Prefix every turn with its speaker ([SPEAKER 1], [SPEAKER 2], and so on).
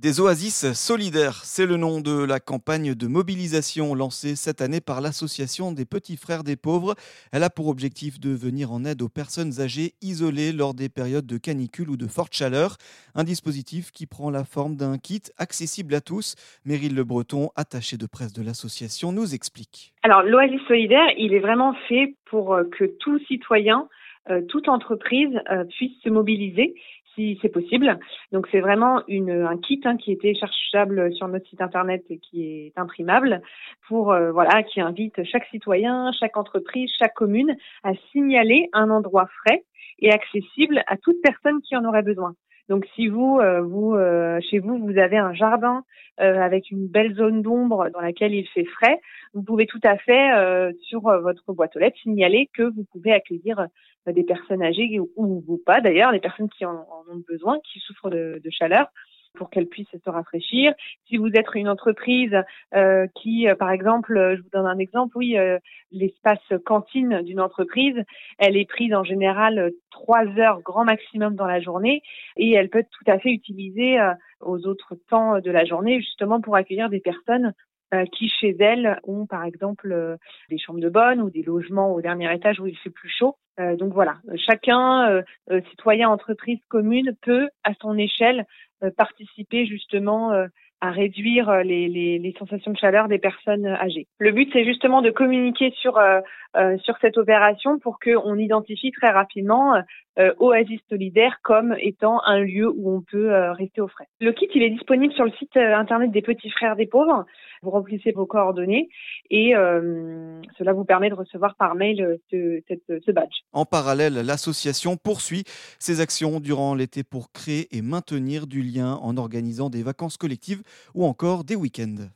[SPEAKER 1] Des oasis solidaires, c'est le nom de la campagne de mobilisation lancée cette année par l'Association des petits frères des pauvres. Elle a pour objectif de venir en aide aux personnes âgées isolées lors des périodes de canicule ou de forte chaleur. Un dispositif qui prend la forme d'un kit accessible à tous. Meryl Le Breton, attachée de presse de l'association, nous explique.
[SPEAKER 2] Alors l'oasis solidaire, il est vraiment fait pour euh, que tout citoyen euh, toute entreprise euh, puisse se mobiliser c'est possible. Donc c'est vraiment un kit hein, qui est téléchargeable sur notre site internet et qui est imprimable pour euh, voilà qui invite chaque citoyen, chaque entreprise, chaque commune à signaler un endroit frais et accessible à toute personne qui en aurait besoin. Donc si vous, vous chez vous, vous avez un jardin avec une belle zone d'ombre dans laquelle il fait frais, vous pouvez tout à fait sur votre boîte aux lettres signaler que vous pouvez accueillir des personnes âgées ou, pas. D'ailleurs, des personnes qui en, ont besoin, qui souffrent de, chaleur pour qu'elles puissent se rafraîchir. Si vous êtes une entreprise euh, qui, euh, par exemple, euh, je vous donne un exemple, oui, l'espace cantine d'une entreprise, elle est prise en général trois heures grand maximum dans la journée et elle peut être tout à fait utilisée aux autres temps de la journée justement pour accueillir des personnes euh, qui chez elles ont par exemple euh, des chambres de bonne ou des logements au dernier étage où il fait plus chaud. Euh, donc voilà, chacun, citoyen, entreprise, commune, peut à son échelle participer justement à réduire euh, les, les, les, sensations de chaleur des personnes âgées. Le but, c'est justement de communiquer sur euh, euh sur cette opération pour qu'on identifie très rapidement euh, Oasis Solidaire comme étant un lieu où on peut euh, rester au frais. Le kit, il est disponible sur le site internet des Petits Frères des Pauvres. Vous remplissez vos coordonnées et cela vous permet de recevoir par mail ce, ce badge.
[SPEAKER 1] En parallèle, l'association poursuit ses actions durant l'été pour créer et maintenir du lien en organisant des vacances collectives ou encore des week-ends.